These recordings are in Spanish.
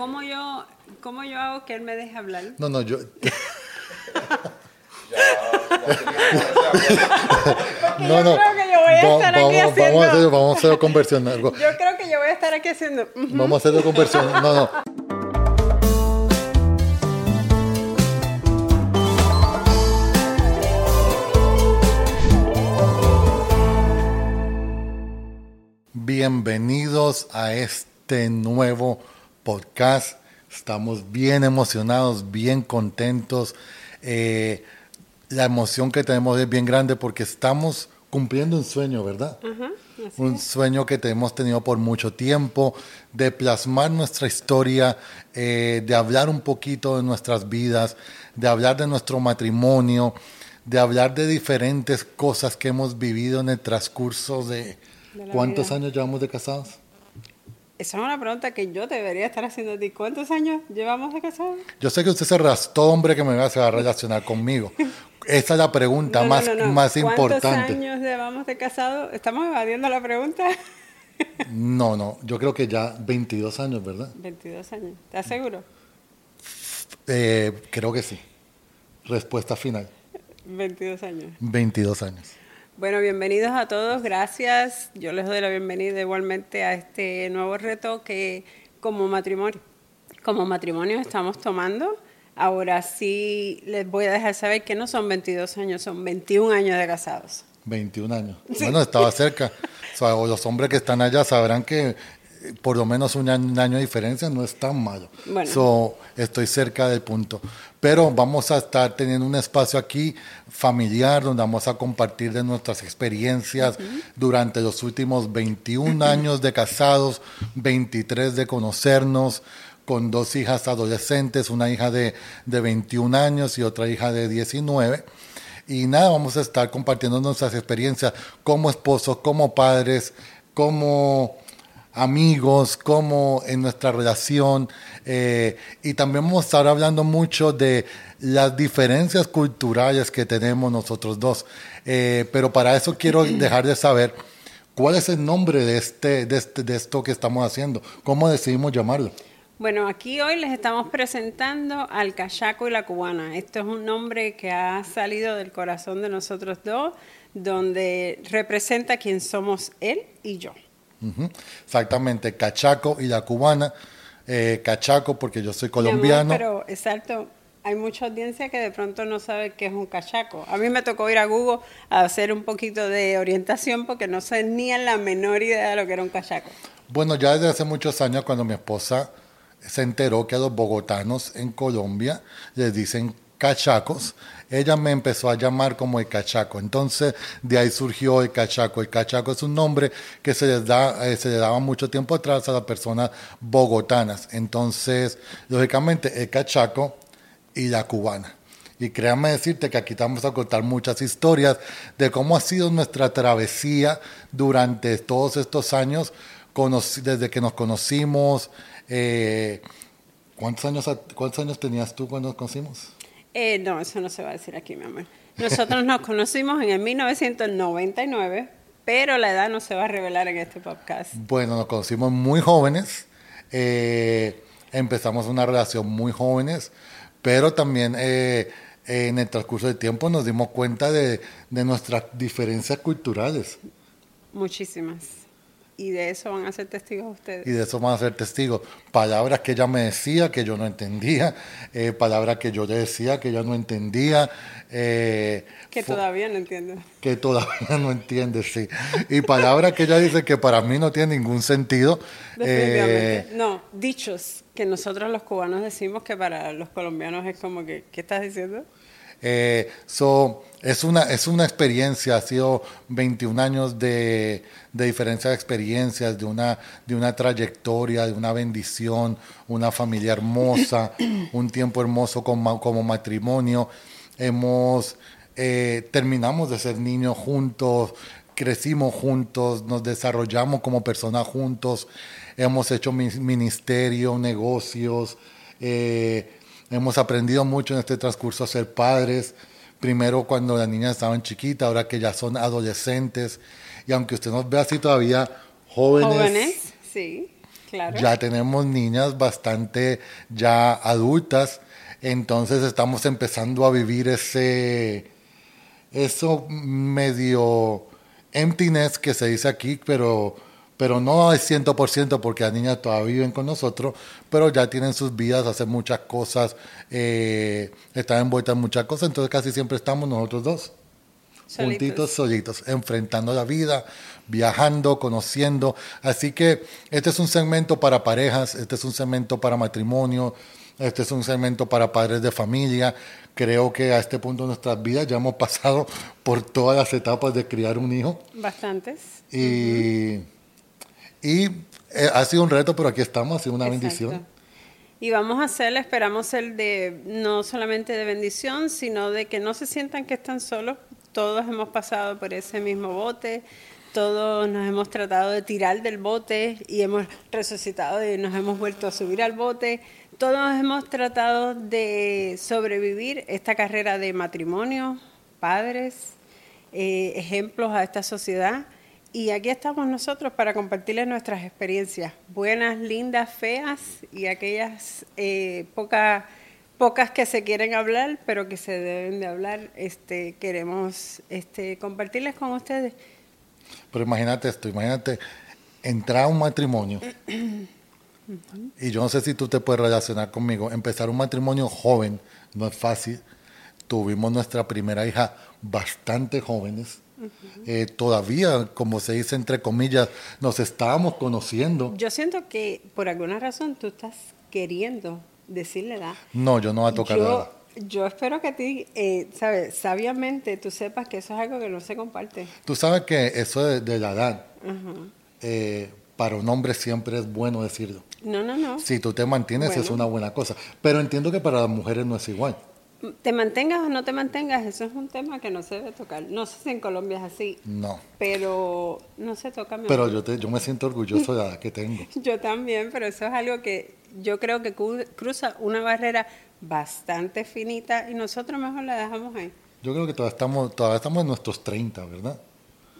¿cómo yo, ¿cómo yo hago que él me deje hablar? No, no, yo... Porque yo creo que yo voy a Va- estar aquí vamos, haciendo... vamos a hacer, vamos a hacer conversión. algo. Yo creo que yo voy a estar aquí haciendo... Vamos a hacer conversión. No, no. Bienvenidos a este nuevo podcast. Estamos bien emocionados, bien contentos. Eh, la emoción que tenemos es bien grande porque estamos cumpliendo un sueño, ¿verdad? un sueño que te hemos tenido por mucho tiempo, de plasmar nuestra historia, eh, de hablar un poquito de nuestras vidas, de hablar de nuestro matrimonio, de hablar de diferentes cosas que hemos vivido en el transcurso de... ¿Cuántos vida. años llevamos de casados? Esa es una pregunta que yo debería estar haciendo a ti. ¿Cuántos años llevamos de casados? Yo sé que usted se rastó, hombre, que me va a, relacionar conmigo. Esa es la pregunta No, más, no, no. más ¿Cuántos importante. años llevamos de casados? ¿Estamos evadiendo la pregunta? No, no, yo creo que ya 22 años, ¿verdad? 22 años. ¿Estás seguro? Eh, creo que sí. Respuesta final. 22 años. 22 años. Bueno, bienvenidos a todos, gracias. Yo les doy la bienvenida igualmente a este nuevo reto que como matrimonio, como matrimonio estamos tomando. Ahora sí les voy a dejar saber que no son 22 años, son 21 años de casados. 21 años. Bueno, estaba cerca. O sea, los hombres que están allá sabrán que eh, por lo menos un año, un año de diferencia no es tan malo. Bueno. So, estoy cerca del punto. Pero vamos a estar teniendo un espacio aquí familiar donde vamos a compartir de nuestras experiencias durante los últimos 21 años de casados, 23 de conocernos, con dos hijas adolescentes, una hija de, de 21 años y otra hija de 19. Y nada, vamos a estar compartiendo nuestras experiencias como esposos, como padres, como amigos, como en nuestra relación. eh, y también vamos a estar hablando mucho de las diferencias culturales que tenemos nosotros dos. Eh, pero para eso quiero dejar de saber cuál es el nombre de, este, de, este, de esto que estamos haciendo. ¿Cómo decidimos llamarlo? Bueno, aquí hoy les estamos presentando al cachaco y la cubana. Esto es un nombre que ha salido del corazón de nosotros dos, donde representa quién somos él y yo. Exactamente, cachaco y la cubana. Eh, cachaco porque yo soy amor, colombiano. pero exacto, hay mucha audiencia que de pronto no sabe qué es un cachaco. A mí me tocó ir a Google a hacer un poquito de orientación porque no sé ni la menor idea de lo que era un cachaco. Bueno, ya desde hace muchos años, cuando mi esposa se enteró que a los bogotanos en Colombia les dicen cachacos, ella me empezó a llamar como el cachaco. Entonces, de ahí surgió el cachaco. El cachaco es un nombre que se les da, eh, se le daba mucho tiempo atrás a las personas bogotanas. Entonces, lógicamente, el cachaco y la cubana. Y créanme decirte que aquí te vamos a contar muchas historias de cómo ha sido nuestra travesía durante todos estos años, desde que nos conocimos. eh, ¿cuántos, años, ¿Cuántos años tenías tú cuando nos conocimos? Eh, no, eso no se va a decir aquí, mi amor. Nosotros nos conocimos en el 1999, pero la edad no se va a revelar en este podcast. Bueno, nos conocimos muy jóvenes, eh, empezamos una relación muy jóvenes, pero también eh, en el transcurso del tiempo nos dimos cuenta de, de nuestras diferencias culturales. Muchísimas. Y de eso van a ser testigos ustedes. y de eso van a ser testigos. Palabras que ella me decía que yo no entendía, eh, palabras que yo le decía que ella no entendía, eh, Que todavía no entiendo. que todavía no entiende, sí. Y palabras que ella dice que para mí no tienen ningún sentido. Definitivamente. eh, no, dichos que nosotros los cubanos decimos que para los colombianos es como que, ¿qué estás diciendo? So, es, una, es una experiencia, ha sido 21 años de, de diferencia de experiencias, de una, de una trayectoria, de una bendición, una familia hermosa, un tiempo hermoso como, como matrimonio. Hemos, eh, terminamos de ser niños juntos, crecimos juntos, nos desarrollamos como personas juntos, hemos hecho ministerio, negocios, eh, hemos aprendido mucho en este transcurso a ser padres. Primero cuando las niñas estaban chiquitas, ahora que ya son adolescentes. Y aunque usted nos ve así todavía jóvenes, Jóvenes, sí. Ya tenemos niñas bastante ya adultas, entonces estamos empezando a vivir ese, eso medio emptiness que se dice aquí, pero, pero no es 100% porque las niñas todavía viven con nosotros, pero ya tienen sus vidas, hacen muchas cosas, eh, están envueltas en muchas cosas, entonces casi siempre estamos nosotros dos. Juntitos, solitos, enfrentando la vida, viajando, conociendo. Así que este es un segmento para parejas, este es un segmento para matrimonio, este es un segmento para padres de familia. Creo que a este punto de nuestras vidas ya hemos pasado por todas las etapas de criar un hijo. Bastantes. Y, y eh, ha sido un reto, pero aquí estamos, ha sido una bendición. Y vamos a hacer, esperamos el de no solamente de bendición, sino de que no se sientan que están solos, todos hemos pasado por ese mismo bote, todos nos hemos tratado de tirar del bote y hemos resucitado y nos hemos vuelto a subir al bote. Todos hemos tratado de sobrevivir esta carrera de matrimonio, padres, eh, ejemplos a esta sociedad. Y aquí estamos nosotros para compartirles nuestras experiencias, buenas, lindas, feas y aquellas eh, pocas pocas que se quieren hablar, pero que se deben de hablar, este, queremos este, compartirles con ustedes. Pero imagínate esto, imagínate entrar a un matrimonio, y yo no sé si tú te puedes relacionar conmigo, empezar un matrimonio joven no es fácil. Tuvimos nuestra primera hija bastante jóvenes. Eh, todavía, como se dice entre comillas, nos estábamos conociendo. Yo siento que por alguna razón tú estás queriendo decirle edad. No, yo no voy a tocar nada. Yo espero que a ti, eh, sabes, sabiamente tú sepas que eso es algo que no se comparte. Tú sabes que eso de, la edad, eh, para un hombre siempre es bueno decirlo. No, no, no. Si tú te mantienes es una buena cosa. Pero entiendo que para las mujeres no es igual. Te mantengas o no te mantengas, eso es un tema que no se debe tocar. No sé si en Colombia es así. No. Pero no se toca. pero yo, te, yo me siento orgulloso de la edad que tengo. yo también, pero eso es algo que yo creo que cruza una barrera bastante finita y nosotros mejor la dejamos ahí. Yo creo que todavía estamos, todavía estamos en nuestros 30, ¿verdad?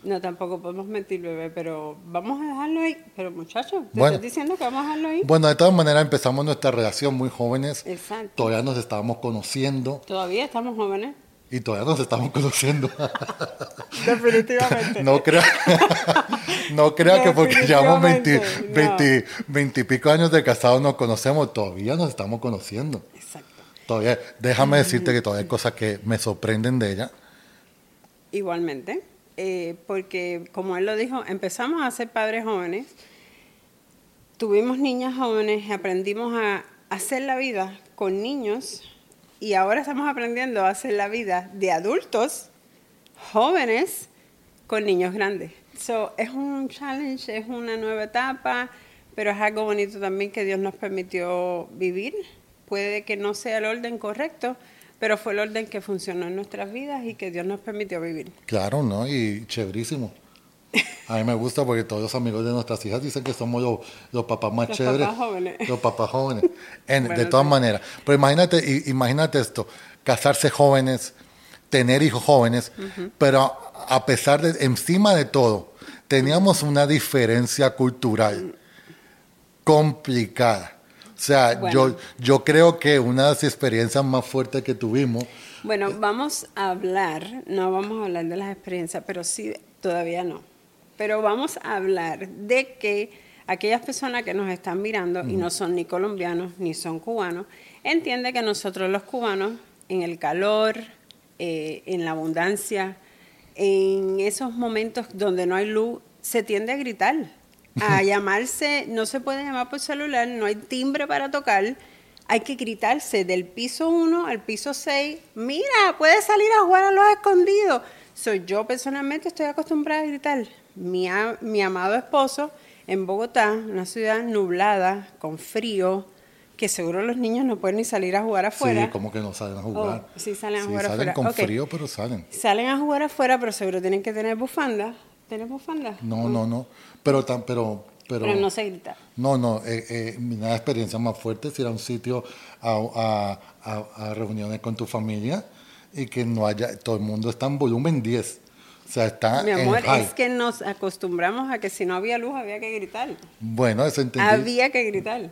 No, tampoco podemos mentir, bebé, pero vamos a dejarlo ahí. Pero muchachos, te estoy diciendo que vamos a dejarlo ahí. Bueno, de todas maneras empezamos nuestra relación muy jóvenes. Exacto. Todavía nos estábamos conociendo. Todavía estamos jóvenes. Y todavía nos estamos conociendo. Definitivamente. No crea, no crea que porque llevamos 20, y pico años de casados nos conocemos, todavía nos estamos conociendo. Exacto. Todavía, déjame decirte que todavía hay cosas que me sorprenden de ella. Igualmente, eh, porque como él lo dijo, empezamos a ser padres jóvenes, tuvimos niñas jóvenes, aprendimos a hacer la vida con niños y ahora estamos aprendiendo a hacer la vida de adultos jóvenes con niños grandes. So, es un challenge, es una nueva etapa, pero es algo bonito también que Dios nos permitió vivir. Puede que no sea el orden correcto, pero fue el orden que funcionó en nuestras vidas y que Dios nos permitió vivir. Claro, ¿no? Y chéverísimo. A mí me gusta porque todos los amigos de nuestras hijas dicen que somos los, papás más chéveres. Papás jóvenes. Los papás jóvenes. de todas maneras. Pero imagínate, imagínate esto, casarse jóvenes, tener hijos jóvenes, pero a pesar de, encima de todo, teníamos una diferencia cultural complicada. O sea, yo, yo creo que una de las experiencias más fuertes que tuvimos... Bueno, vamos a hablar, no vamos a hablar de las experiencias, pero sí, todavía no. Pero vamos a hablar de que aquellas personas que nos están mirando y no son ni colombianos ni son cubanos, entienden que nosotros los cubanos, en el calor, eh, en la abundancia, en esos momentos donde no hay luz, se tiende a gritar, a llamarse, no se puede llamar por celular, no hay timbre para tocar, hay que gritarse del piso 1 al piso 6, mira, puedes salir a jugar a los escondidos. Soy yo personalmente estoy acostumbrada a gritar, mi, mi amado esposo en Bogotá, una ciudad nublada, con frío, que seguro los niños no pueden ni salir a jugar afuera. Sí, como que no salen a jugar. Oh, sí, salen a jugar salen afuera. con frío, pero salen. Salen a jugar afuera, pero seguro tienen que tener bufanda. ¿Tienes bufanda? No, no, no. Pero, tan, pero, pero, pero no se grita. No, no. Eh, eh, mi experiencia más fuerte es ir a un sitio a, a, a, reuniones con tu familia y que no haya, todo el mundo está en volumen 10. O sea, está Mi en amor, high. es que nos acostumbramos a que si no había luz había que gritar. Bueno, eso entendí. Había que gritar.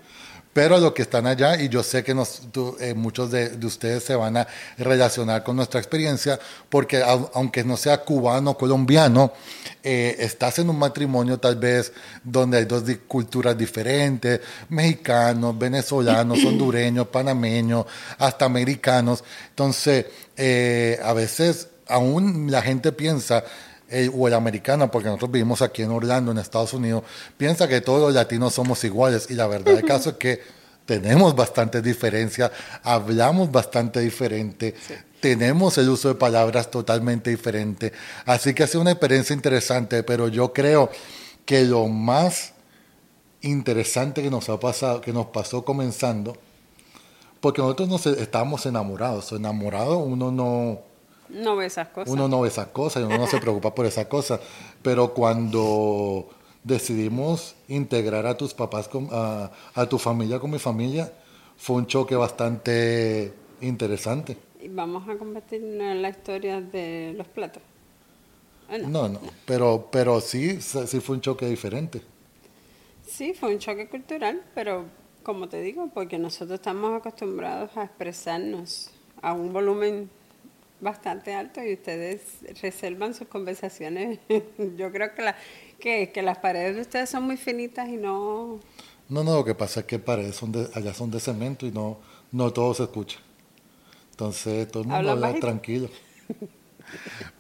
Pero los que están allá, y yo sé que nos, tú, eh, muchos de, de ustedes se van a relacionar con nuestra experiencia, porque au- aunque no sea cubano o colombiano, eh, estás en un matrimonio tal vez donde hay dos culturas diferentes, mexicanos, venezolanos, hondureños, panameños, hasta americanos. Entonces, eh, a veces aún la gente piensa eh, o el americano, porque nosotros vivimos aquí en Orlando, en Estados Unidos, piensa que todos los latinos somos iguales y la verdad del caso es que tenemos bastantes diferencias, hablamos bastante diferente, tenemos el uso de palabras totalmente diferente, así que ha sido una experiencia interesante, pero yo creo que lo más interesante que nos ha pasado, que nos pasó comenzando, porque nosotros nos estábamos enamorados, enamorado uno no No ve esas cosas. uno no ve esas cosas y uno no se preocupa por esas cosas. Pero cuando decidimos integrar a tus papás, con- a, a tu familia con mi familia, fue un choque bastante interesante. Y vamos a en la historia de los platos. No. No, no, pero, pero sí, sí fue un choque diferente. Sí, fue un choque cultural, pero como te digo, porque nosotros estamos acostumbrados a expresarnos a un volumen bastante alto y ustedes reservan sus conversaciones. Yo creo que, la, que, que las paredes de ustedes son muy finitas y no... No, no, lo que pasa es que paredes son de, allá son de cemento y no, no todo se escucha. Entonces todo el mundo ¿Hablan habla tranquilo.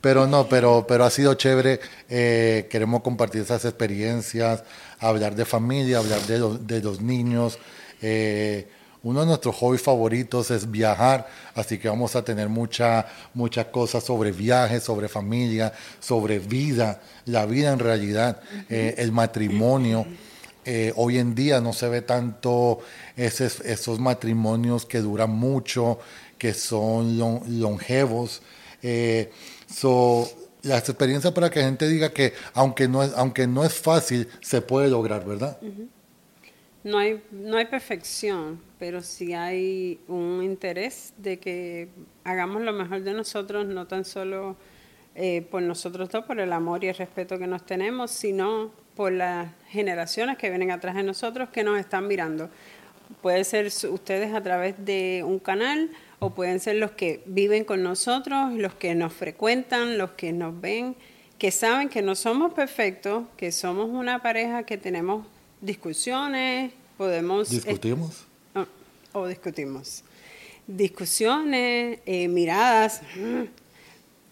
Pero no, pero, pero ha sido chévere. eh, queremos compartir esas experiencias, hablar de familia, hablar de, los- de los niños. eh, uno de nuestros hobbies favoritos es viajar, así que vamos a tener mucha, muchas cosas sobre viajes, sobre familia, sobre vida, la vida en realidad, eh, el matrimonio. Eh, hoy en día no se ve tanto esos, esos matrimonios que duran mucho, que son lon- longevos. Eh, so, las experiencias para que la gente diga que aunque no es, aunque no es fácil, se puede lograr, ¿verdad? No hay, no hay perfección, pero sí hay un interés de que hagamos lo mejor de nosotros, no tan solo eh, por nosotros dos, por el amor y el respeto que nos tenemos, sino por las generaciones que vienen atrás de nosotros que nos están mirando. Puede ser ustedes a través de un canal o pueden ser los que viven con nosotros, los que nos frecuentan, los que nos ven, que saben que no somos perfectos, que somos una pareja que tenemos discusiones, podemos... Discutimos. Ah, o discutimos. Discusiones, eh, miradas mm,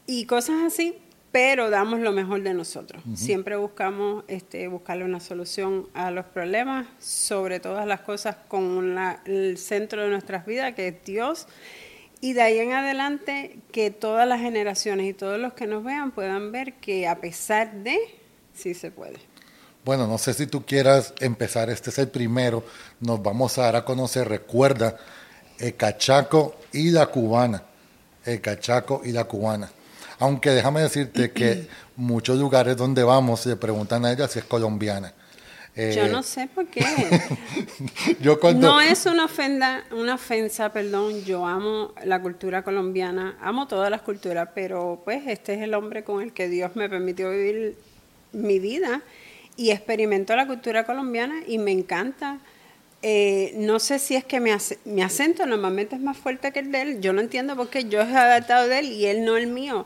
y cosas así, pero damos lo mejor de nosotros. Siempre buscamos este, buscarle una solución a los problemas, sobre todas las cosas con el centro de nuestras vidas, que es Dios. Y de ahí en adelante, que todas las generaciones y todos los que nos vean puedan ver que a pesar de, sí se puede. Bueno, no sé si tú quieras empezar, este es el primero, nos vamos a dar a conocer, recuerda, el cachaco y la cubana, el cachaco y la cubana. Aunque déjame decirte que muchos lugares donde vamos le preguntan a ella si es colombiana. Eh, Yo no sé por qué. yo cuando, No es una ofenda, una ofensa, perdón. Yo amo la cultura colombiana, amo todas las culturas, pero pues este es el hombre con el que Dios me permitió vivir mi vida y experimento la cultura colombiana y me encanta. Eh, no sé si es que mi, ac- mi acento normalmente es más fuerte que el de él. Yo no entiendo por qué yo he adaptado de él y él no el mío.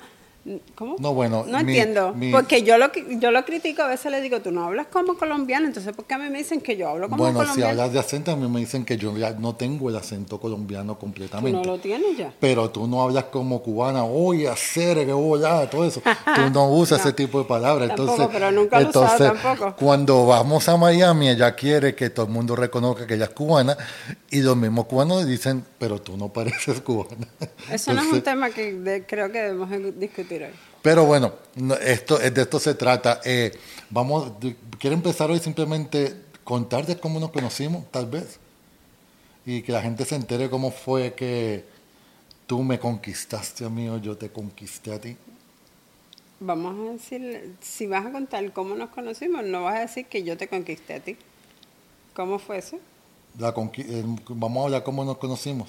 ¿Cómo? No, bueno, No mi- entiendo. mi- porque yo lo, yo lo critico, a veces le digo, tú no hablas como colombiano, entonces ¿por qué a mí me dicen que yo hablo como bueno, si colombiano? hablas de acento, a mí me dicen que yo ya no tengo el acento colombiano Tú completamente. no lo tienes ya. Pero tú no hablas como cubana, oye, hacer, que hola, todo eso. Tú no usas No. ese tipo de palabras. Tampoco, entonces, pero nunca lo usado entonces, tampoco. Cuando vamos a Miami, ella quiere que todo el mundo reconozca que ella es cubana y los mismos cubanos le dicen, pero tú no pareces cubana. Eso no es un tema que de- creo que debemos discutir Pero bueno, no, esto, de esto se trata. Eh, vamos, quiero empezar hoy simplemente contar de cómo nos conocimos, tal vez. Y que la gente se entere cómo fue que tú me conquistaste a mí o yo te conquisté a ti. Vamos a decir, si vas a contar cómo nos conocimos, no vas a decir que yo te conquisté a ti. ¿Cómo fue eso? La eh, vamos a hablar cómo nos conocimos.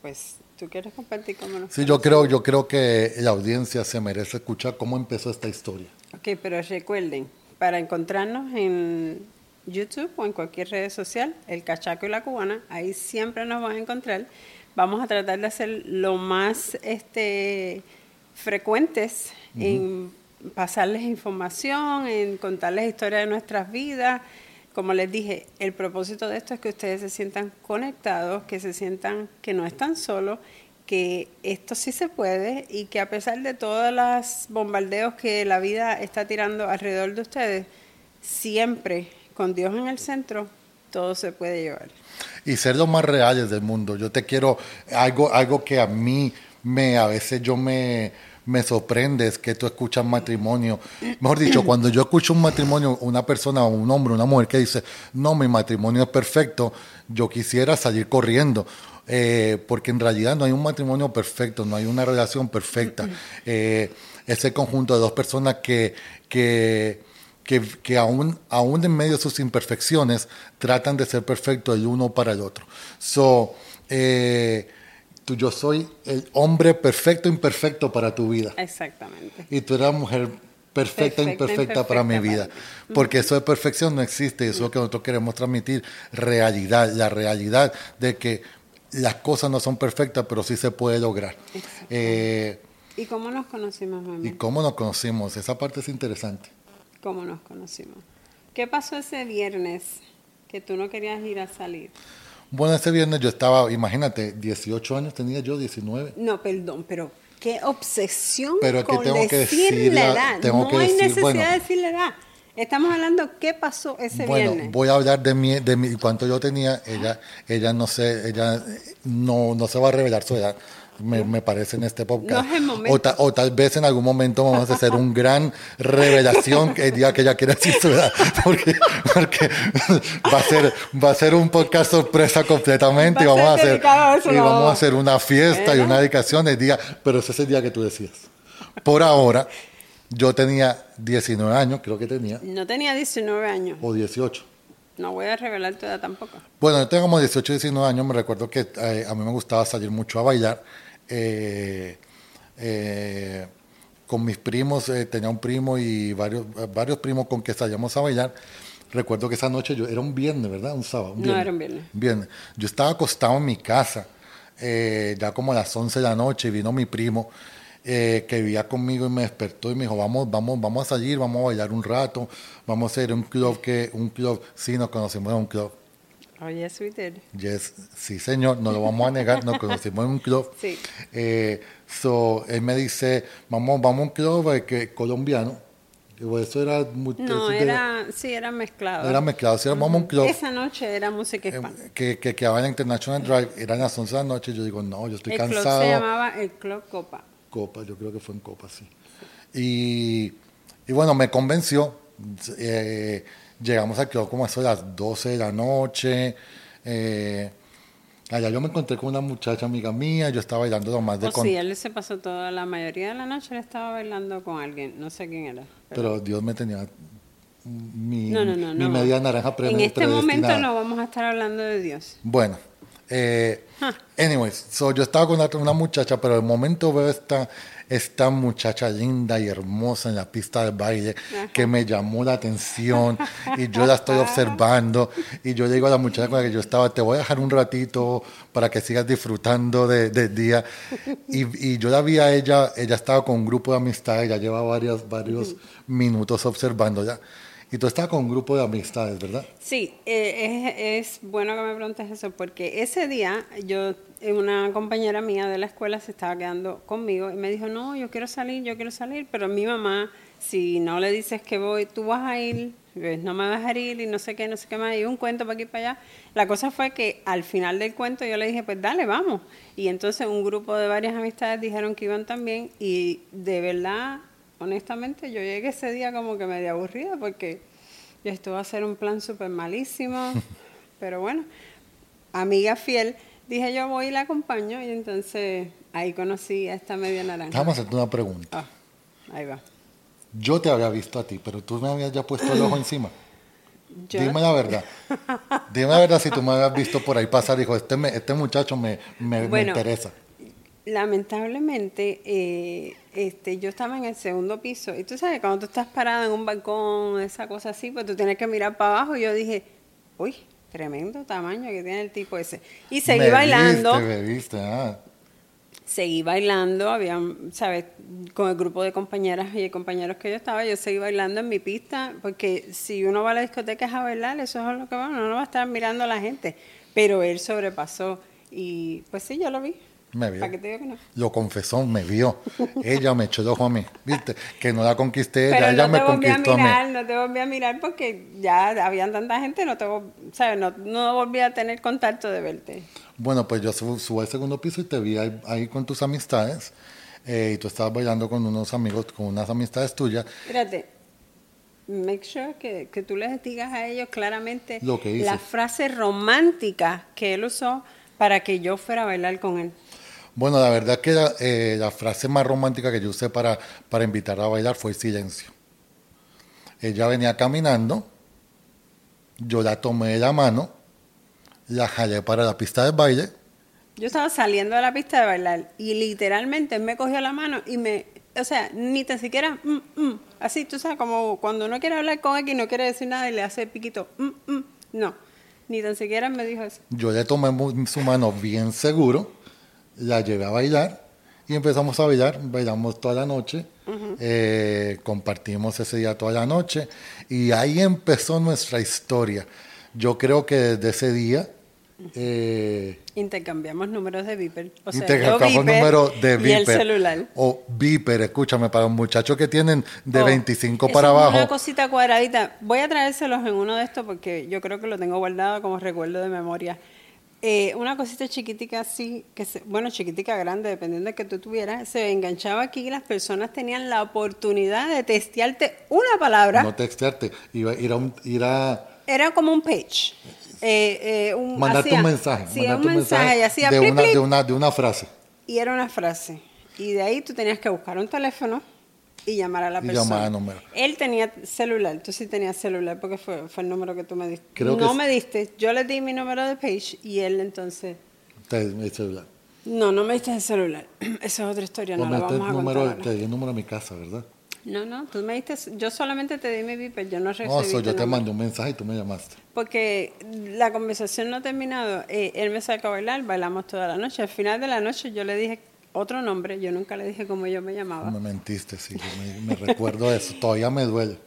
pues tú quieres compartir cómo nos Sí, yo creo, yo creo que la audiencia se merece escuchar cómo empezó esta historia. Ok, pero recuerden, para encontrarnos en YouTube o en cualquier red social, el cachaco y la cubana, ahí siempre nos van a encontrar. Vamos a tratar de hacer lo más este, frecuentes en pasarles información, en contarles historias de nuestras vidas. Como les dije, el propósito de esto es que ustedes se sientan conectados, que se sientan que no están solos, que esto sí se puede y que a pesar de todos los bombardeos que la vida está tirando alrededor de ustedes, siempre con Dios en el centro, todo se puede llevar. Y ser los más reales del mundo. Yo te quiero, algo, algo que a mí me, a veces yo me, me sorprende es que tú escuchas matrimonio. Mejor dicho, cuando yo escucho un matrimonio, una persona, un hombre, una mujer que dice, no, mi matrimonio es perfecto, yo quisiera salir corriendo. Eh, porque en realidad no hay un matrimonio perfecto, no hay una relación perfecta. Eh, ese conjunto de dos personas que, que, que, que aún, aún en medio de sus imperfecciones tratan de ser perfectos el uno para el otro. So, eh, tú, yo soy el hombre perfecto imperfecto para tu vida. Exactamente. Y tú eres la mujer perfecta, Perfecta, imperfecta para mi vida. Porque eso de perfección no existe. Eso es lo que nosotros queremos transmitir. Realidad. La realidad de que las cosas no son perfectas, pero sí se puede lograr. Eh, ¿Y cómo nos conocimos, mamá? ¿Y cómo nos conocimos? Esa parte es interesante. ¿Cómo nos conocimos? ¿Qué pasó ese viernes que tú no querías ir a salir? Bueno, ese viernes yo estaba, imagínate, 18 años tenía yo, 19. No, perdón, pero qué obsesión Pero con tengo que decir la edad. tengo no que hay decir, necesidad bueno. de decir la edad. Estamos hablando qué pasó ese Bueno, viernes. voy a hablar de mi, de mi cuánto yo tenía. Ella, ella no sé, ella no, no se va a revelar su edad. Me, me parece en este podcast. No es el momento. O, ta- o tal vez en algún momento vamos a hacer un gran revelación el día que ella quiera decir su edad. Porque, porque va a ser, va a ser un podcast sorpresa completamente. y Va vamos a hacer, y vamos a hacer una fiesta y una dedicación el día, pero ese es el día que tú decías. Por ahora, yo tenía 19 años, creo que tenía, No tenía 19 años. o 18. No voy a revelar tu edad tampoco. Bueno, yo tengo como 18, 19 años, me recuerdo que eh, a mí me gustaba salir mucho a bailar. eh, eh, con mis primos, tenía un primo y varios, varios primos con que salíamos a bailar. Recuerdo que esa noche yo, era un viernes, ¿verdad? Un sábado. No, era un viernes. Viernes. Yo estaba acostado en mi casa, ya como a las 11 de la noche, y vino mi primo eh, que vivía conmigo y me despertó y me dijo, vamos, vamos, vamos a salir, vamos a bailar un rato, vamos a ir a un club que, un club, sí, nos conocimos en un club. Oh, yes, we did. Yes, sí, señor, no lo vamos a negar, nos conocimos en un club. Sí. Eh, so, él me dice, vamos, vamos a un club eh, que, colombiano. Digo, eso era muy- No, de- era, sí, era mezclado. era mezclado. Si vamos a un club Esa noche era música eh, hispana. que, que quedaba en International Drive, eran las 11 de la noche. Yo digo, no, yo estoy el club cansado. se llamaba el Club Copa. Copa, yo creo que fue en Copa, sí. Y, y bueno, me convenció. Eh, llegamos al club como a eso de las 12 de la noche. Eh, allá yo me encontré con una muchacha amiga mía, yo estaba bailando lo más de O con- sí, él se pasó toda la mayoría de la noche, él estaba bailando con alguien, no sé quién era. pero- Pero Dios me tenía mi, no, no, no, mi media naranja En este momento no vamos a estar hablando de Dios. Bueno, eh, anyways, so yo estaba con una muchacha, pero de momento veo esta, esta muchacha linda y hermosa en la pista de baile que me llamó la atención y yo la estoy observando y yo le digo a la muchacha con la que yo estaba, te voy a dejar un ratito para que sigas disfrutando de- del día. Y, y yo la vi a ella, ella estaba con un grupo de amistades, ya lleva varios, varios minutos observándola. Y tú estabas con un grupo de amistades, ¿verdad? Sí, eh, es, bueno que me preguntes eso, porque ese día yo, eh, una compañera mía de la escuela se estaba quedando conmigo y me dijo, no, yo quiero salir, yo quiero salir, pero mi mamá, si no le dices que voy, tú vas a ir, pues, no me vas a ir y no sé qué, no sé qué más, y un cuento para aquí y para allá. La cosa fue que al final del cuento yo le dije, pues dale, vamos. Y entonces un grupo de varias amistades dijeron que iban también y de verdad, honestamente, yo llegué ese día como que medio aburrida porque yo esto va a ser un plan súper malísimo, pero bueno, amiga fiel, dije yo voy y la acompaño y entonces ahí conocí a esta media naranja. Vamos a hacerte una pregunta. Ah, ahí va. Yo te había visto a ti, pero tú me habías ya puesto el ojo encima. Dime la verdad. Dime la verdad si tú me habías visto por ahí pasar dijo, este, este muchacho me, me, me interesa. Lamentablemente, eh, este, yo estaba en el segundo piso y tú sabes, cuando tú estás parado en un balcón, esa cosa así, pues tú tienes que mirar para abajo y yo dije, uy, tremendo tamaño que tiene el tipo ese. Y seguí bailando. me viste, ah seguí bailando, había, ¿sabes? Con el grupo de compañeras y compañeros que yo estaba, yo seguí bailando en mi pista, porque si uno va a la discoteca a bailar, eso es lo que va, uno no va a estar mirando a la gente. Pero él sobrepasó y pues sí, yo lo vi. Me vio. Lo confesó, me vio. ella me echó el ojo a mí. ¿Viste? Que no la conquisté ella, ella me conquistó a, mí. No te volví a mirar porque ya habían tanta gente, no, te, ¿sabes? No, no volví a tener contacto de verte. Bueno, pues yo subo, al segundo piso y te vi ahí, con tus amistades. Eh, y tú estabas bailando con unos amigos, con unas amistades tuyas. Espérate, make sure que, que tú les digas a ellos claramente la frase romántica que él usó para que yo fuera a bailar con él. Bueno, la verdad que la, eh, la frase más romántica que yo usé para, para invitarla a bailar fue silencio. Ella venía caminando, yo la tomé de la mano la jalé para la pista de baile. Yo estaba saliendo de la pista de bailar y literalmente me cogió la mano y me, o sea, ni tan siquiera, mm, mm, así, tú sabes, como cuando uno quiere hablar con alguien y no quiere decir nada y le hace piquito, mm, no, ni tan siquiera me dijo eso. Yo le tomé su mano bien seguro, la llevé a bailar y empezamos a bailar, bailamos toda la noche, eh, compartimos ese día toda la noche y ahí empezó nuestra historia. Yo creo que desde ese día eh, intercambiamos números de Viper. O sea, intercambiamos números de Viper. Y el celular. O Viper, escúchame, para los muchachos que tienen de 25 para abajo. Una cosita cuadradita. Voy a traérselos en uno de estos porque yo creo que lo tengo guardado como recuerdo de memoria. Eh, una cosita chiquitica así, que bueno, chiquitica grande, dependiendo de que tú tuvieras, se enganchaba aquí y las personas tenían la oportunidad de testearte una palabra. No testearte, iba, ir a, ir a era como un page. Eh, eh, un, mandarte un mensaje. Sí, un mensaje, hacía de, una, de, una, de una frase. Y era una frase. Y de ahí tú tenías que buscar un teléfono y llamar a la y persona. Llamar a número. Él tenía celular, tú sí tenías celular porque fue, fue el número que tú me diste. Creo no me diste, yo le di mi número de page y él entonces... Te di el celular. No, no me diste el celular. Esa es otra historia, no la vamos a número, Te di el número a mi casa, ¿verdad? No, no, tú me diste, yo solamente te di mi viper, yo no recibí. No, yo te mandé un mensaje y tú me llamaste. Porque la conversación no ha terminado. Eh, él me sacó a bailar, bailamos toda la noche. Al final de la noche yo le dije otro nombre, yo nunca le dije cómo yo me llamaba. Me mentiste, sí, me, recuerdo eso, todavía me duele.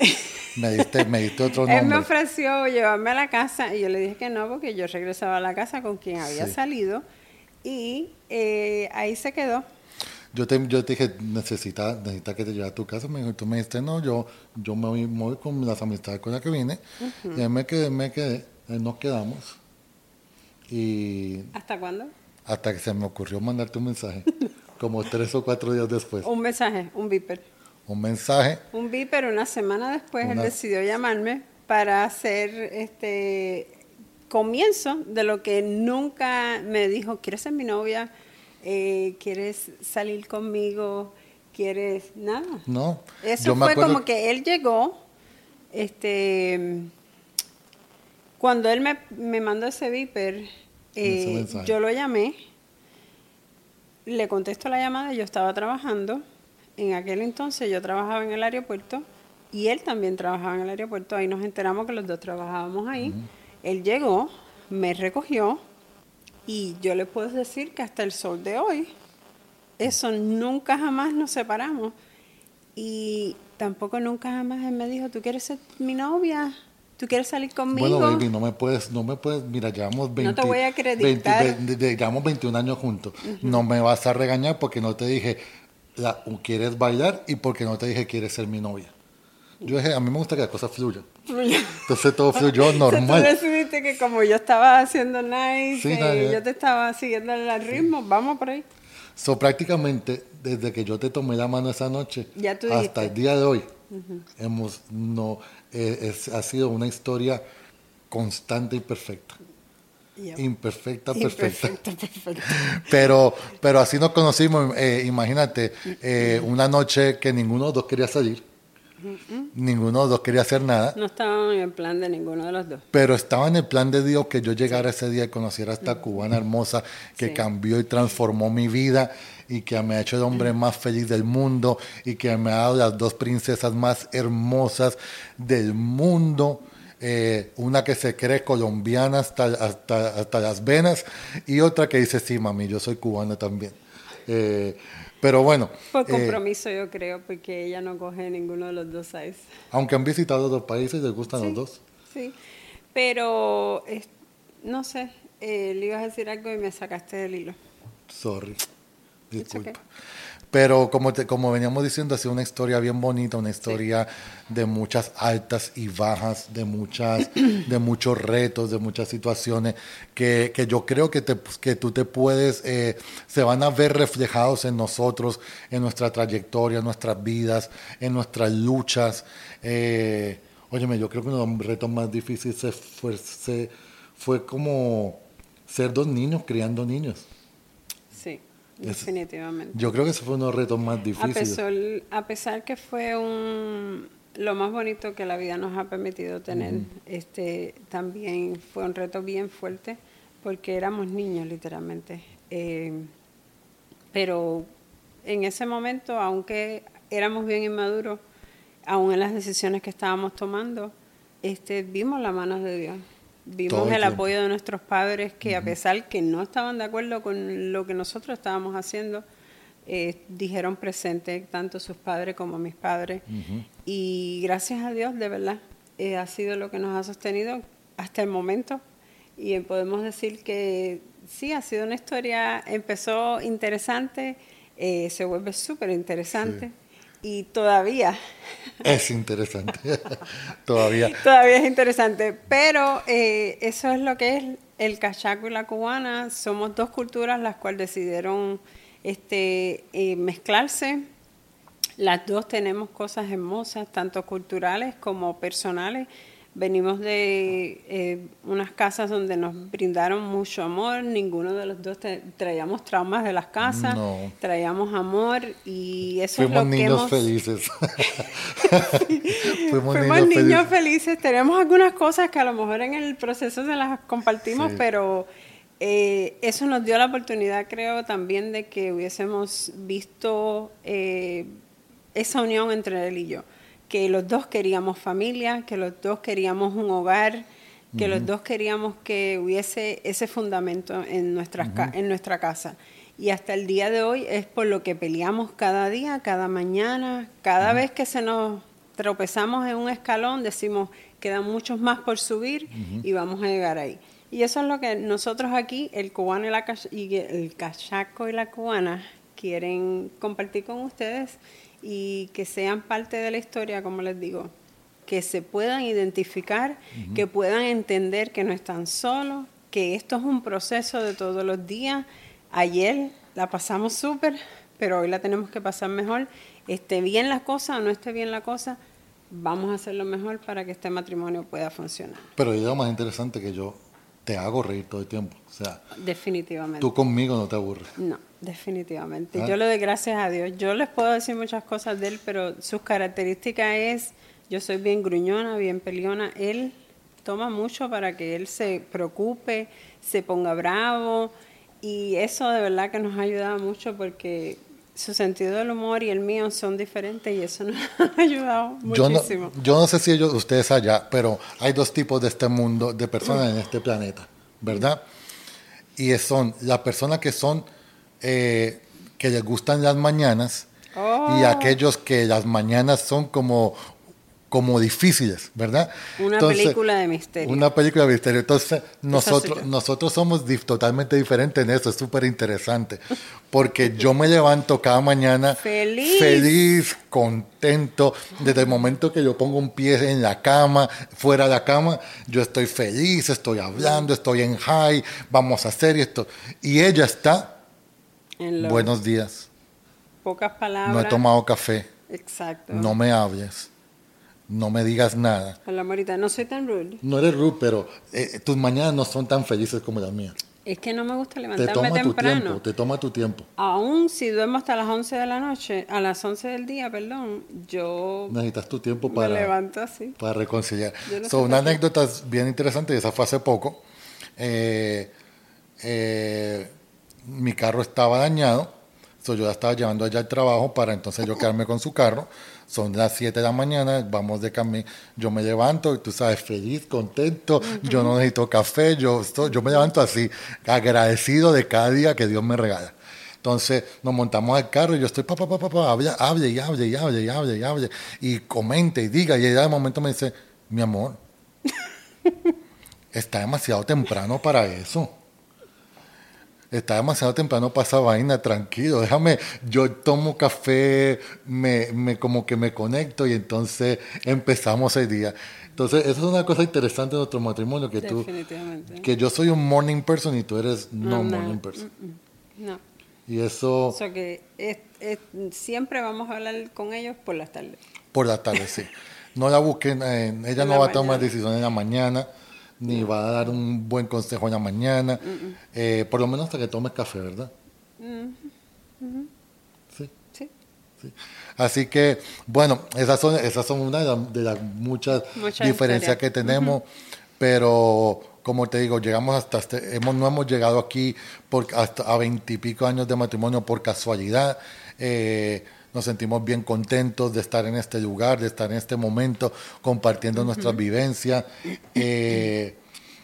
Me diste, me diste otro nombre. Él me ofreció llevarme a la casa y yo le dije que no, porque yo regresaba a la casa con quien había salido y eh, ahí se quedó. Yo te, yo te dije, necesita, necesita que te lleve a tu casa. Me dijo, tú me dijiste, no, yo, yo me voy, con las amistades con las que vine. Y ahí me quedé, me quedé, nos quedamos. Y ¿Hasta cuándo? Hasta que se me ocurrió mandarte un mensaje, como tres o cuatro días después. Un mensaje, un viper. Un mensaje. Un viper, una semana después, él decidió llamarme para hacer este comienzo de lo que nunca me dijo, ¿quieres ser mi novia? Eh, ¿quieres salir conmigo? ¿Quieres nada? No. Eso fue como que él llegó, este, cuando él me, mandó ese viper, eh, yo lo llamé, le contesto la llamada, yo estaba trabajando, en aquel entonces yo trabajaba en el aeropuerto y él también trabajaba en el aeropuerto, ahí nos enteramos que los dos trabajábamos ahí. Él llegó, me recogió, y yo le puedo decir que hasta el sol de hoy, eso nunca jamás nos separamos. Y tampoco nunca jamás él me dijo, ¿tú quieres ser mi novia? ¿Tú quieres salir conmigo? Bueno, baby, no me puedes, no me puedes, mira, llevamos 20, no te voy a acreditar. llevamos 21 años juntos. No me vas a regañar porque no te dije, la, ¿quieres bailar? Y porque no te dije, ¿quieres ser mi novia? Yo dije, a mí me gusta que la cosa fluya. Entonces todo fluyó normal. tú decidiste que como yo estaba haciendo nice, y yo te estaba siguiendo el ritmo, vamos por ahí. So, prácticamente, desde que yo te tomé la mano esa noche hasta el día de hoy, hemos, no, eh, ha sido una historia constante y perfecta. Imperfecta, perfecta. Pero, pero así nos conocimos, eh, imagínate, eh, una noche que ninguno de los dos quería salir Ninguno de los dos quería hacer nada. No estaban en el plan de ninguno de los dos. Pero estaba en el plan de Dios que yo llegara ese día y conociera a esta cubana hermosa que Sí. cambió y transformó mi vida y que me ha hecho el hombre más feliz del mundo y que me ha dado las dos princesas más hermosas del mundo. Eh, una que se cree colombiana hasta, hasta, hasta las venas y otra que dice, sí, mami, yo soy cubana también. Eh, pero bueno, Por eh, compromiso, yo creo, porque ella no coge ninguno de los dos size. aunque han visitado otros países, les gustan Sí. los dos. Sí, pero no sé, eh, le ibas a decir algo y me sacaste del hilo. Sorry. Disculpa. okay. Pero como, te- como veníamos diciendo, ha sido una historia bien bonita, una historia de muchas altas y bajas, de, muchas, de muchos retos, de muchas situaciones que, que yo creo que, te, que tú te puedes, eh, se van a ver reflejados en nosotros, en nuestra trayectoria, en nuestras vidas, en nuestras luchas. Eh, óyeme, yo creo que uno de los retos más difíciles fue, fue como ser dos niños criando niños. Es- definitivamente. Yo creo que ese fue uno de los retos más A difíciles. pesar, a pesar que fue un, lo más bonito que la vida nos ha permitido tener, este, también fue un reto bien fuerte porque éramos niños literalmente. Eh, pero en ese momento, aunque éramos bien inmaduros, aún en las decisiones que estábamos tomando, este, vimos la mano de Dios. Vimos Todo el apoyo de nuestros padres que a pesar que no estaban de acuerdo con lo que nosotros estábamos haciendo, eh, dijeron presente tanto sus padres como mis padres. Y gracias a Dios, de verdad, eh, ha sido lo que nos ha sostenido hasta el momento. Y eh, podemos decir que sí, ha sido una historia, empezó interesante, eh, se vuelve súper interesante. Y todavía, Es interesante. Todavía. todavía es interesante. Pero eh, eso es lo que es el cachaco y la cubana. Somos dos culturas las cuales decidieron este, eh, mezclarse. Las dos tenemos cosas hermosas, tanto culturales como personales. Venimos de eh, unas casas donde nos brindaron mucho amor. Ninguno de los dos te- traíamos traumas de las casas. No. Traíamos amor y eso Fuimos es lo que niños hemos... felices. Fuimos, Fuimos niños, niños felices. felices. Tenemos algunas cosas que a lo mejor en el proceso se las compartimos, Sí. pero eh, eso nos dio la oportunidad, creo, también de que hubiésemos visto eh, esa unión entre él y yo. Que los dos queríamos familia, que los dos queríamos un hogar, que los dos queríamos que hubiese ese fundamento en, nuestras en nuestra casa. Y hasta el día de hoy es por lo que peleamos cada día, cada mañana, cada vez que se nos tropezamos en un escalón, decimos, quedan muchos más por subir y vamos a llegar ahí. Y eso es lo que nosotros aquí, el cubano y, la, cach- y el cachaco y la cubana, quieren compartir con ustedes y que sean parte de la historia, como les digo, que se puedan identificar, que puedan entender que no están solos, que esto es un proceso de todos los días. Ayer la pasamos súper, pero hoy la tenemos que pasar mejor. Esté bien la cosa o no esté bien la cosa, vamos a hacer lo mejor para que este matrimonio pueda funcionar. Pero es lo más interesante que yo te hago reír todo el tiempo. O sea, Definitivamente. tú conmigo no te aburres. No, definitivamente. Ah. Yo le doy gracias a Dios. Yo les puedo decir muchas cosas de él, pero sus características es, yo soy bien gruñona, bien peleona. Él toma mucho para que él se preocupe, se ponga bravo y eso de verdad que nos ha ayudado mucho porque su sentido del humor y el mío son diferentes y eso nos ha ayudado Yo no, muchísimo. yo no sé si ellos, ustedes allá, pero hay dos tipos de este mundo, de personas en este planeta, ¿verdad? Y son las personas que son, eh, que les gustan las mañanas y Oh. aquellos que las mañanas son como, como difíciles, ¿verdad? Una película de misterio. Una película de misterio. Entonces, nosotros, nosotros somos dif- totalmente diferentes en eso, es súper interesante. Porque yo me levanto cada mañana Feliz. feliz, contento. Desde el momento que yo pongo un pie en la cama, fuera de la cama, yo estoy feliz, estoy hablando, estoy en high, vamos a hacer esto. Y ella está, En buenos días, pocas palabras. no he tomado café, Exacto. no me hables, no me digas nada. Hola, Morita, no soy tan rude. No eres rude, pero eh, tus mañanas no son tan felices como las mías. Es que no me gusta Te levantarme toma tu temprano. tiempo, te toma tu tiempo. Aún si duermo hasta las 11 de la noche, a las 11 del día, perdón, yo Necesitas tu tiempo me para, levanto así. para reconciliar. No So, una anécdota bien interesante, y esa fue hace poco. Eh, eh, mi carro estaba dañado, so, yo la estaba llevando allá al trabajo para entonces yo quedarme con su carro. Son las 7 de la mañana, vamos de camino, yo me levanto, tú sabes, feliz, contento, yo no necesito café, yo, yo me levanto así, agradecido de cada día que Dios me regala. Entonces nos montamos al carro y yo estoy, papá, papá, papá, hable, hable y hable y hable y hable y hable y comente y diga. Y ella de momento me dice, mi amor, está demasiado temprano para eso. Está demasiado temprano para esa vaina, tranquilo, déjame, yo tomo café, me, me como que me conecto y entonces empezamos el día. Entonces, eso es una cosa interesante de nuestro matrimonio, que tú, que yo soy un morning person y tú eres no, No, no. morning person. No. Y eso... O sea que es- es- siempre vamos a hablar con ellos por las tardes. Por la tarde, sí. No la busquen, eh, ella En no la va a tomar decisiones en la mañana, ni va a dar un buen consejo en la mañana, eh, por lo menos hasta que tomes café, ¿verdad? Sí, Sí. sí. Así que, bueno, esas son, esas son una de, las- de las muchas Muchas diferencias historias. que tenemos, pero como te digo, llegamos hasta, este- hemos, no hemos llegado aquí por, hasta a veintipico años de matrimonio por casualidad. Eh, nos sentimos bien contentos de estar en este lugar, de estar en este momento, compartiendo nuestras vivencias. Eh,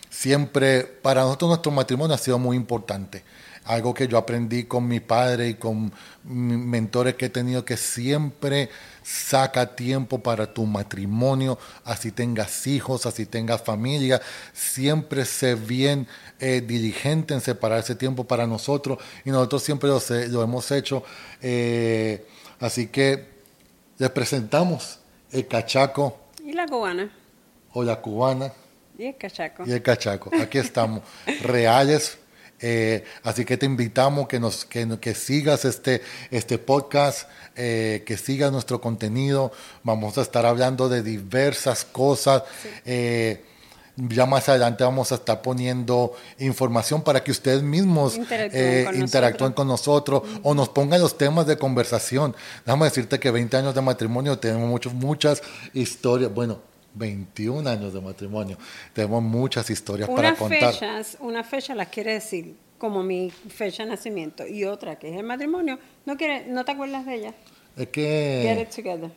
siempre, para nosotros nuestro matrimonio ha sido muy importante. Algo que yo aprendí con mi padre y con mentores que he tenido, que siempre saca tiempo para tu matrimonio, así tengas hijos, así tengas familia, siempre sé bien eh, diligente en separar ese tiempo para nosotros y nosotros siempre lo hemos hecho. Eh, así que les presentamos el cachaco Y la cubana. o la cubana Y el cachaco. y el cachaco. Aquí estamos, reales. eh, así que te invitamos que nos que, que sigas este este podcast, eh, que sigas nuestro contenido. Vamos a estar hablando de diversas cosas. eh, ya más adelante vamos a estar poniendo información para que ustedes mismos Interactúen eh, con interactúen con nosotros o nos pongan los temas de conversación. Déjame decirte que 20 años de matrimonio tenemos muchos, muchas historias. Bueno, 21 años de matrimonio. Tenemos muchas historias para Unas contar. fechas, una fecha las quiere decir como mi fecha de nacimiento y otra que es el matrimonio, no quiere, no te acuerdas de ella. Es Get que, it together.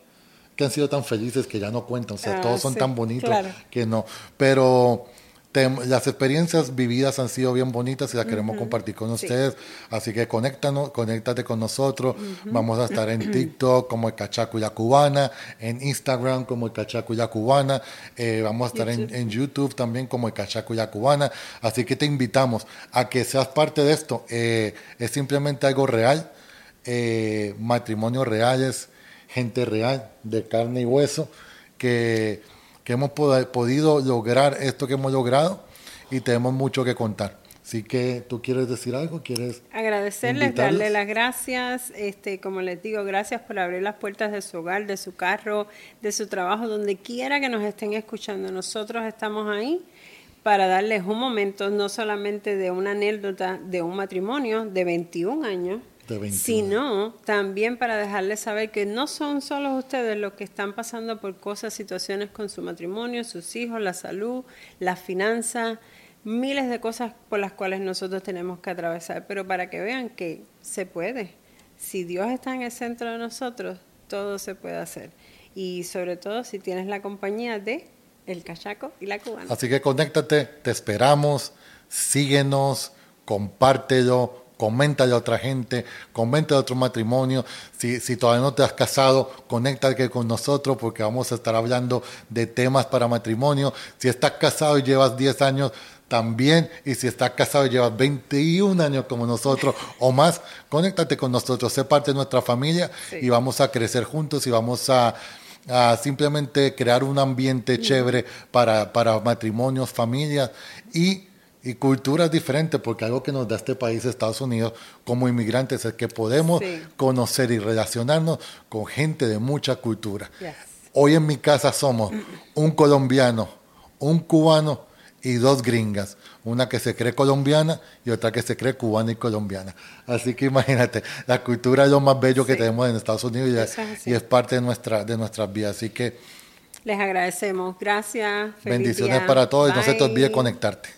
Que han sido tan felices que ya no cuentan. O sea, Ah, todos son sí, tan bonitos claro. que no. Pero las experiencias vividas han sido bien bonitas y las queremos compartir con Sí. ustedes. Así que conéctanos, conéctate con nosotros. Vamos a estar en TikTok como el la Cubana, en Instagram como el la Cubana. eh, vamos a estar en, YouTube. en YouTube también como el la Cubana. Así que te invitamos a que seas parte de esto. Eh, es simplemente algo real. eh, matrimonios reales, gente real, de carne y hueso, que, que hemos pod- podido lograr esto que hemos logrado y tenemos mucho que contar. Así que, ¿tú quieres decir algo? ¿Quieres Agradecerles, invitarlos? darle las gracias, este, como les digo, gracias por abrir las puertas de su hogar, de su carro, de su trabajo, donde quiera que nos estén escuchando. Nosotros estamos ahí para darles un momento, no solamente de una anécdota de un matrimonio de 21 años, De 21. Sino también para dejarles saber que no son solo ustedes los que están pasando por cosas, situaciones con su matrimonio, sus hijos, la salud, las finanzas, miles de cosas por las cuales nosotros tenemos que atravesar, pero para que vean que se puede. Si Dios está en el centro de nosotros, todo se puede hacer. Y sobre todo si tienes la compañía de el cachaco y la cubana. Así que conéctate, te esperamos, síguenos, compártelo, coméntale a otra gente, coméntale a otro matrimonio. Si, si todavía no te has casado, conéctate con nosotros porque vamos a estar hablando de temas para matrimonio. Si estás casado y llevas 10 años, también. Y si estás casado y llevas 21 años como nosotros o más, conéctate con nosotros, sé parte de nuestra familia Sí. y vamos a crecer juntos y vamos a, a simplemente crear un ambiente chévere para, para matrimonios, familias y, y culturas diferentes, porque algo que nos da este país, Estados Unidos, como inmigrantes, es que podemos Sí. conocer y relacionarnos con gente de mucha cultura. Yes. Hoy en mi casa somos un colombiano, un cubano y dos gringas, una que se cree colombiana y otra que se cree cubana y colombiana. Así que imagínate, la cultura es lo más bello que tenemos en Estados Unidos y es, y es, parte de, nuestra, de nuestras vidas. Así que les agradecemos. Gracias. bendiciones para todos y no se te olvide conectarte.